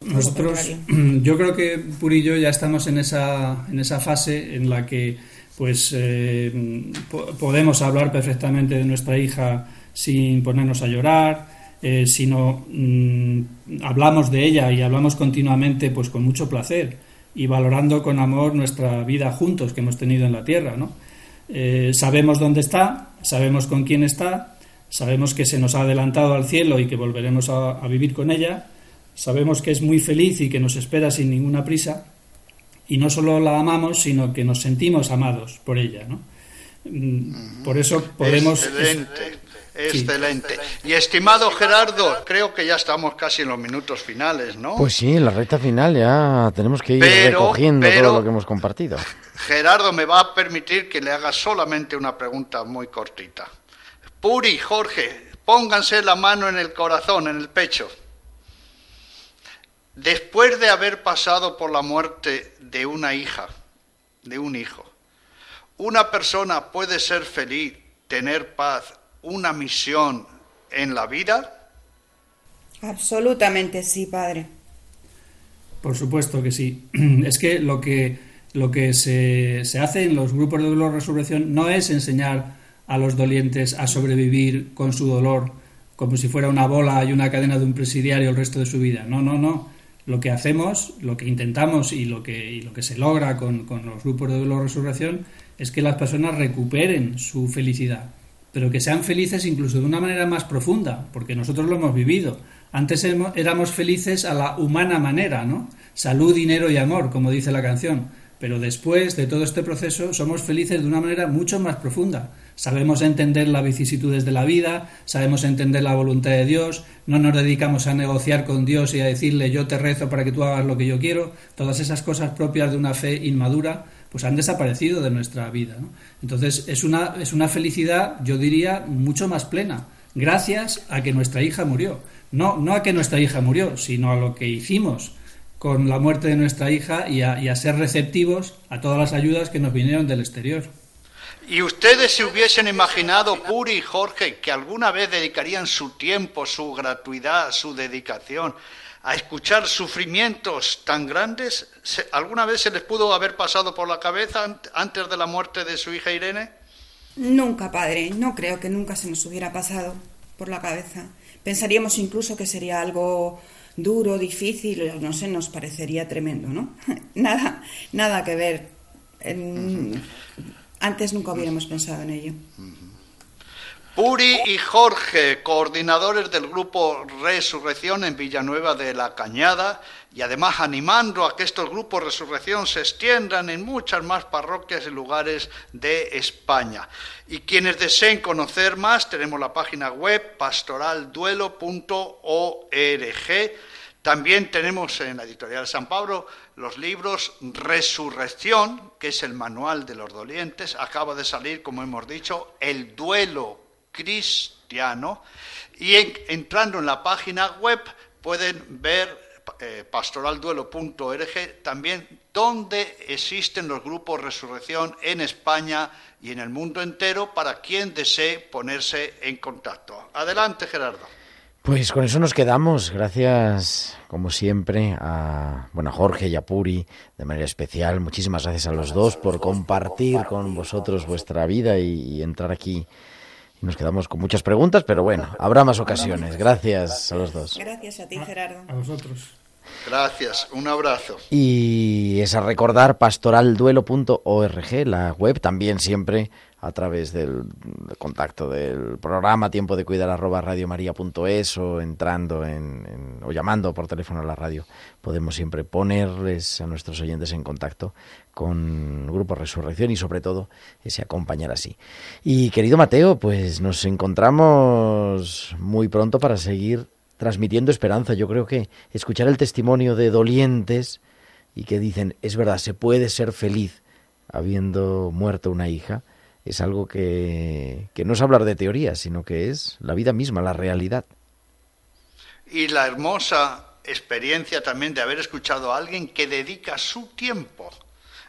Nosotros, yo creo que Puri y yo ya estamos en esa, en esa fase en la que pues eh, podemos hablar perfectamente de nuestra hija sin ponernos a llorar, eh, sino mm, hablamos de ella y hablamos continuamente pues con mucho placer y valorando con amor nuestra vida juntos que hemos tenido en la tierra. ¿no? Eh, sabemos dónde está, sabemos con quién está, sabemos que se nos ha adelantado al cielo y que volveremos a, vivir con ella, sabemos que es muy feliz y que nos espera sin ninguna prisa, y no solo la amamos, sino que nos sentimos amados por ella. ¿no? Mm, por eso podemos... Excelente. Y estimado Gerardo, creo que ya estamos casi en los minutos finales, ¿no? Pues sí, en la recta final ya tenemos que ir recogiendo todo lo que hemos compartido. Gerardo me va a permitir que le haga solamente una pregunta muy cortita. Puri, Jorge, pónganse la mano en el corazón, en el pecho. Después de haber pasado por la muerte de una hija, de un hijo, una persona puede ser feliz, tener paz, una misión en la vida? Absolutamente sí, padre. Por supuesto que sí. Es que lo que, lo que se, se hace en los grupos de dolor resurrección no es enseñar a los dolientes a sobrevivir con su dolor como si fuera una bola y una cadena de un presidiario el resto de su vida. No, no, no. Lo que hacemos, lo que intentamos y lo que, y lo que se logra con, con los grupos de dolor resurrección es que las personas recuperen su felicidad pero que sean felices incluso de una manera más profunda, porque nosotros lo hemos vivido. Antes éramos felices a la humana manera, ¿no? Salud, dinero y amor, como dice la canción. Pero después de todo este proceso somos felices de una manera mucho más profunda. Sabemos entender las vicisitudes de la vida, sabemos entender la voluntad de Dios, no nos dedicamos a negociar con Dios y a decirle yo te rezo para que tú hagas lo que yo quiero. Todas esas cosas propias de una fe inmadura pues han desaparecido de nuestra vida. Entonces es una, es una felicidad, yo diría, mucho más plena, gracias a que nuestra hija murió. No, no a que nuestra hija murió, sino a lo que hicimos con la muerte de nuestra hija y a, y a ser receptivos a todas las ayudas que nos vinieron del exterior. ¿Y ustedes se hubiesen imaginado, Puri y Jorge, que alguna vez dedicarían su tiempo, su gratuidad, su dedicación a escuchar sufrimientos tan grandes? ¿Alguna vez se les pudo haber pasado por la cabeza antes de la muerte de su hija Irene? Nunca, padre. No creo que nunca se nos hubiera pasado por la cabeza. Pensaríamos incluso que sería algo duro, difícil, no sé, nos parecería tremendo, ¿no? nada, nada que ver. Antes nunca hubiéramos pensado en ello. Puri y Jorge, coordinadores del grupo Resurrección en Villanueva de la Cañada, y además animando a que estos grupos Resurrección se extiendan en muchas más parroquias y lugares de España. Y quienes deseen conocer más, tenemos la página web pastoralduelo.org. También tenemos en la editorial San Pablo los libros Resurrección, que es el manual de los dolientes. Acaba de salir, como hemos dicho, El duelo cristiano y entrando en la página web pueden ver eh, pastoralduelo.org también donde existen los grupos Resurrección en España y en el mundo entero para quien desee ponerse en contacto. Adelante, Gerardo. Pues con eso nos quedamos. Gracias, como siempre, a bueno, Jorge y a Puri de manera especial. Muchísimas gracias a los dos por compartir con vosotros vuestra vida y entrar aquí nos quedamos con muchas preguntas, pero bueno, habrá más ocasiones. Gracias a los dos. Gracias a ti, Gerardo. A vosotros. Gracias, un abrazo. Y es a recordar pastoralduelo.org, la web también siempre a través del, contacto del programa tiempo de cuidar arroba radiomaria.es o entrando en, o llamando por teléfono a la radio podemos siempre ponerles a nuestros oyentes en contacto con Grupo Resurrección y sobre todo ese acompañar así. Y querido Mateo, pues nos encontramos muy pronto para seguir transmitiendo esperanza. Yo creo que escuchar el testimonio de dolientes y que dicen, es verdad, se puede ser feliz habiendo muerto una hija, es algo que, que no es hablar de teoría, sino que es la vida misma, la realidad. Y la hermosa experiencia también de haber escuchado a alguien que dedica su tiempo,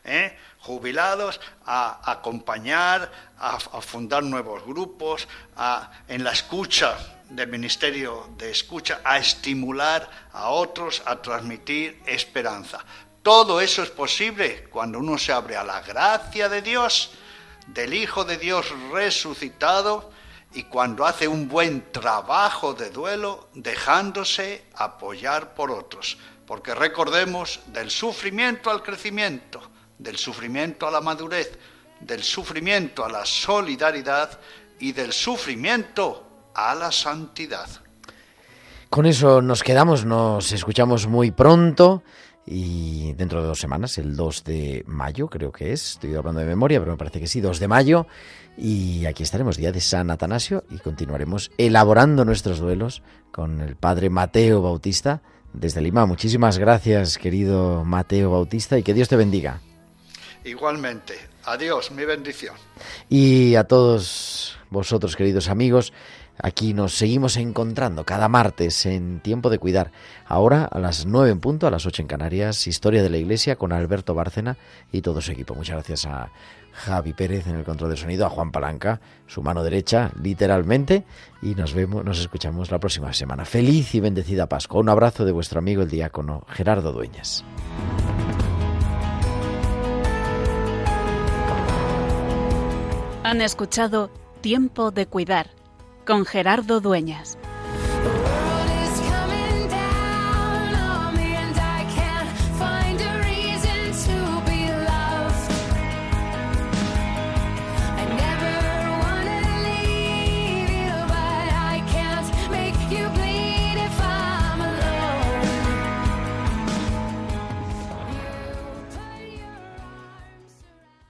¿eh? jubilados, a acompañar, a, fundar nuevos grupos, a, en la escucha del Ministerio de Escucha, a estimular a otros a transmitir esperanza. Todo eso es posible cuando uno se abre a la gracia de Dios del Hijo de Dios resucitado y cuando hace un buen trabajo de duelo dejándose apoyar por otros. Porque recordemos, del sufrimiento al crecimiento, del sufrimiento a la madurez, del sufrimiento a la solidaridad y del sufrimiento a la santidad. Con eso nos quedamos, nos escuchamos muy pronto y dentro de dos semanas, el 2 de mayo creo que es, estoy hablando de memoria, pero me parece que sí, 2 de mayo, y aquí estaremos, día de San Atanasio, y continuaremos elaborando nuestros duelos con el padre Mateo Bautista desde Lima. Muchísimas gracias, querido Mateo Bautista, y que Dios te bendiga. Igualmente, adiós, mi bendición. Y a todos vosotros, queridos amigos, Aquí nos seguimos encontrando cada martes en Tiempo de Cuidar. Ahora a las nueve en punto, a las ocho en Canarias, Historia de la Iglesia con Alberto Bárcena y todo su equipo. Muchas gracias a Javi Pérez en el control de sonido, a Juan Palanca, su mano derecha, literalmente, y nos vemos, nos escuchamos la próxima semana. Feliz y bendecida Pascua. Un abrazo de vuestro amigo el diácono Gerardo Dueñas. Han escuchado Tiempo de Cuidar con Gerardo Dueñas.